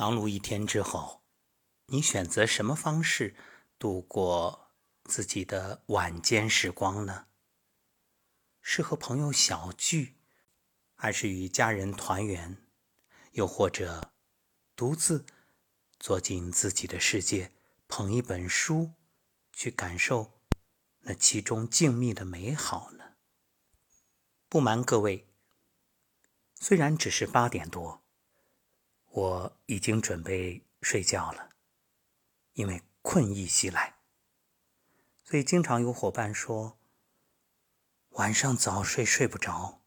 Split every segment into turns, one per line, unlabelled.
忙碌一天之后，你选择什么方式度过自己的晚间时光呢？是和朋友小聚，还是与家人团圆？又或者独自坐进自己的世界，捧一本书，去感受那其中静谧的美好呢？不瞒各位，虽然只是八点多。我已经准备睡觉了，因为困意袭来，所以经常有伙伴说晚上早睡睡不着。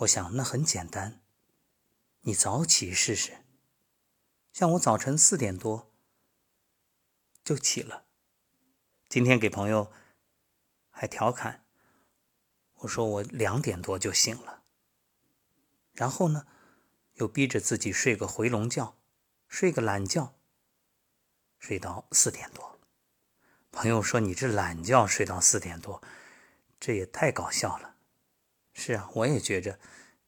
我想那很简单，你早起试试。像我早晨四点多就起了，今天给朋友还调侃，我说我两点多就醒了，然后呢？又逼着自己睡个回笼觉，睡个懒觉，睡到四点多。朋友说：“你这懒觉睡到四点多，这也太搞笑了。”是啊，我也觉着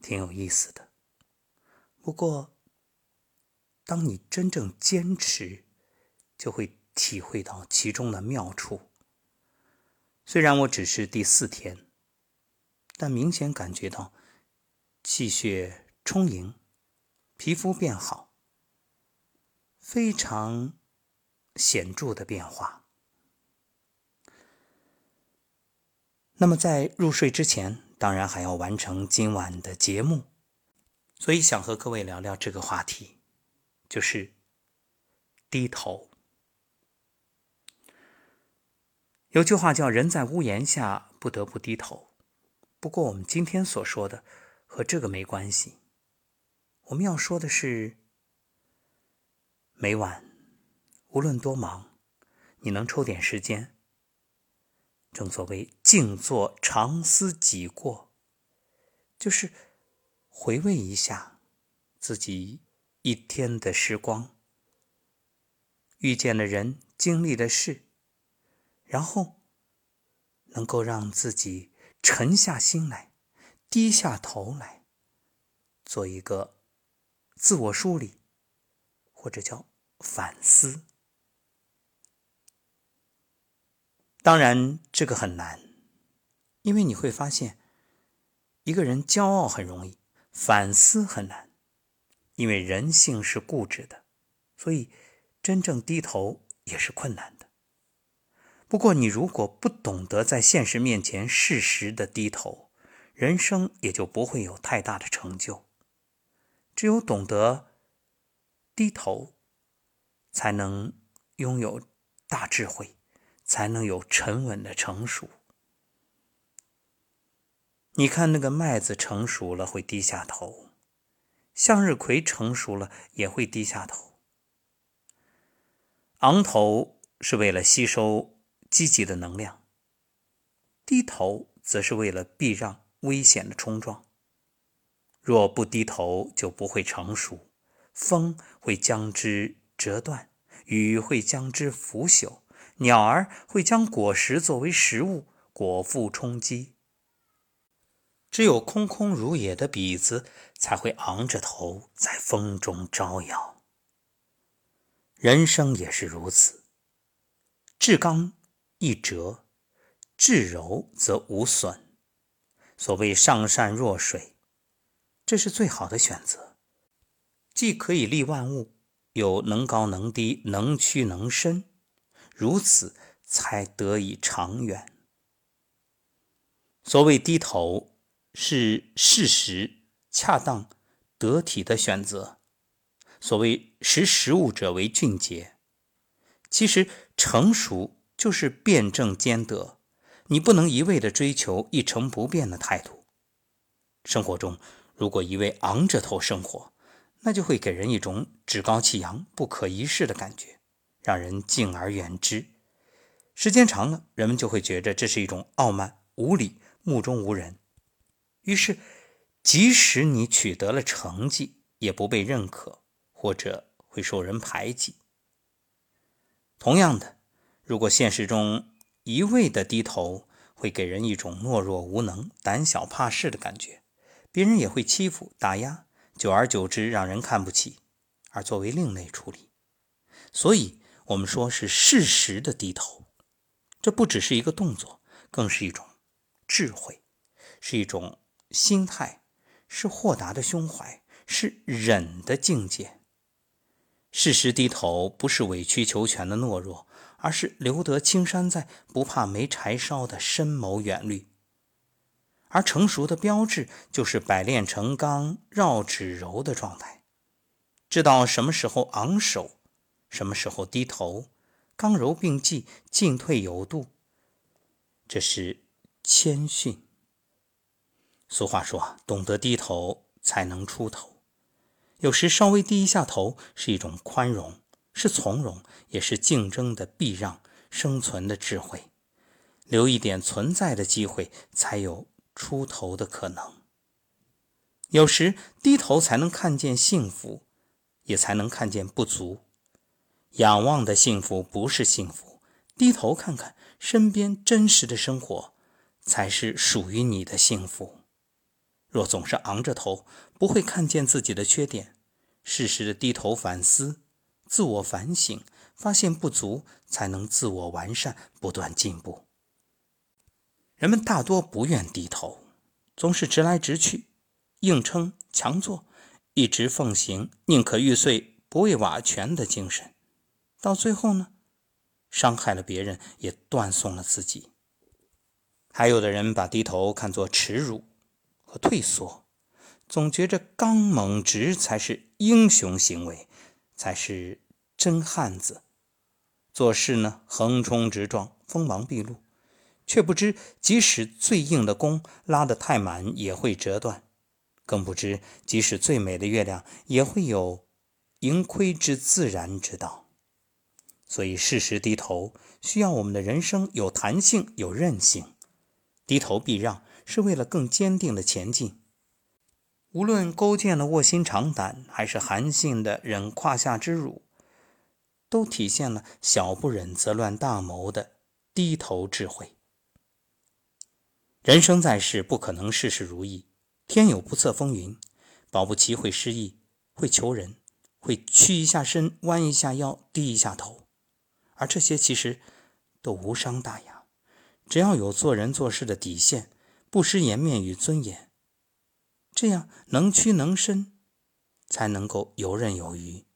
挺有意思的。不过，当你真正坚持，就会体会到其中的妙处。虽然我只是第四天，但明显感觉到气血充盈。皮肤变好，非常显著的变化。那么在入睡之前，当然还要完成今晚的节目，所以想和各位聊聊这个话题，就是低头。有句话叫“人在屋檐下，不得不低头”，不过我们今天所说的和这个没关系。我们要说的是，每晚无论多忙，你能抽点时间，正所谓静坐长思己过，就是回味一下自己一天的时光，遇见的人，经历的事，然后能够让自己沉下心来，低下头来，做一个。自我梳理，或者叫反思。当然，这个很难，因为你会发现，一个人骄傲很容易，反思很难，因为人性是固执的，所以真正低头也是困难的。不过，你如果不懂得在现实面前适时的低头，人生也就不会有太大的成就。只有懂得低头，才能拥有大智慧，才能有沉稳的成熟。你看，那个麦子成熟了会低下头，向日葵成熟了也会低下头。昂头是为了吸收积极的能量，低头则是为了避让危险的冲撞。若不低头，就不会成熟。风会将之折断，雨会将之腐朽，鸟儿会将果实作为食物，果腹充饥。只有空空如也的笔子，才会昂着头在风中招摇。人生也是如此，至刚易折，至柔则无损。所谓上善若水。这是最好的选择，既可以利万物，又能高能低，能屈能伸，如此才得以长远。所谓低头，是适时、恰当、得体的选择。所谓识时务者为俊杰，其实成熟就是辩证兼得。你不能一味的追求一成不变的态度，生活中。如果一味昂着头生活，那就会给人一种趾高气扬、不可一世的感觉，让人敬而远之。时间长了，人们就会觉得这是一种傲慢、无礼、目中无人。于是，即使你取得了成绩，也不被认可，或者会受人排挤。同样的，如果现实中一味的低头，会给人一种懦弱无能、胆小怕事的感觉。别人也会欺负打压，久而久之让人看不起，而作为另类处理。所以，我们说是适时的低头，这不只是一个动作，更是一种智慧，是一种心态，是豁达的胸怀，是忍的境界。适时低头，不是委曲求全的懦弱，而是留得青山在，不怕没柴烧的深谋远虑。而成熟的标志，就是百炼成钢、绕指柔的状态，知道什么时候昂首，什么时候低头，刚柔并济，进退有度。这是谦逊。俗话说：“懂得低头，才能出头。”有时稍微低一下头，是一种宽容，是从容，也是竞争的避让，生存的智慧。留一点存在的机会，才有。出头的可能，有时低头才能看见幸福，也才能看见不足。仰望的幸福不是幸福，低头看看身边真实的生活，才是属于你的幸福。若总是昂着头，不会看见自己的缺点，适时的低头反思，自我反省，发现不足，才能自我完善，不断进步。人们大多不愿低头，总是直来直去，硬撑强做，一直奉行宁可玉碎不为瓦全的精神。到最后呢，伤害了别人，也断送了自己。还有的人把低头看作耻辱和退缩，总觉着刚猛直才是英雄行为，才是真汉子。做事呢，横冲直撞，锋芒毕露。却不知，即使最硬的弓拉得太满，也会折断；更不知，即使最美的月亮，也会有盈亏之自然之道。所以，适时低头，需要我们的人生有弹性、有韧性。低头避让，是为了更坚定的前进。无论勾践的卧薪尝胆，还是韩信的忍胯下之辱，都体现了“小不忍则乱大谋”的低头智慧。人生在世，不可能事事如意，天有不测风云，保不齐会失意，会求人，会屈一下身，弯一下腰，低一下头，而这些其实都无伤大雅，只要有做人做事的底线，不失颜面与尊严，这样能屈能伸，才能够游刃有余。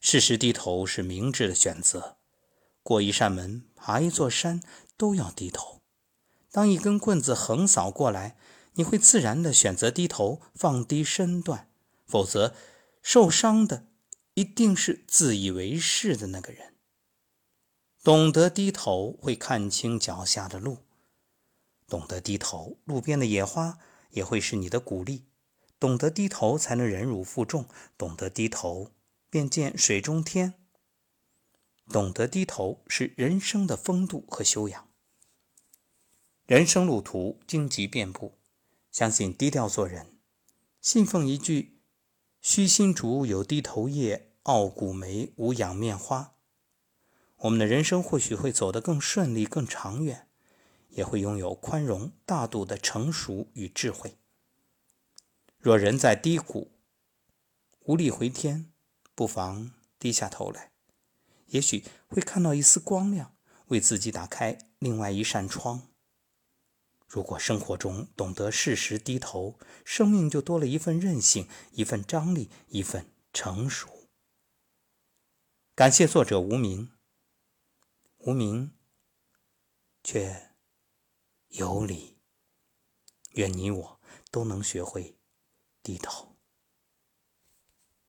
适时低头是明智的选择，过一扇门，爬一座山，都要低头。当一根棍子横扫过来，你会自然的选择低头，放低身段，否则受伤的一定是自以为是的那个人。懂得低头，会看清脚下的路；懂得低头，路边的野花也会是你的鼓励；懂得低头，才能忍辱负重；懂得低头，便见水中天；懂得低头，是人生的风度和修养。人生路途荆棘遍布，相信低调做人，信奉一句“虚心竹有低头叶，傲骨梅无仰面花”，我们的人生或许会走得更顺利、更长远，也会拥有宽容大度的成熟与智慧。若人在低谷，无力回天，不妨低下头来，也许会看到一丝光亮，为自己打开另外一扇窗。如果生活中懂得适时低头，生命就多了一份韧性，一份张力，一份成熟。感谢作者无名，无名却有理。愿你我都能学会低头。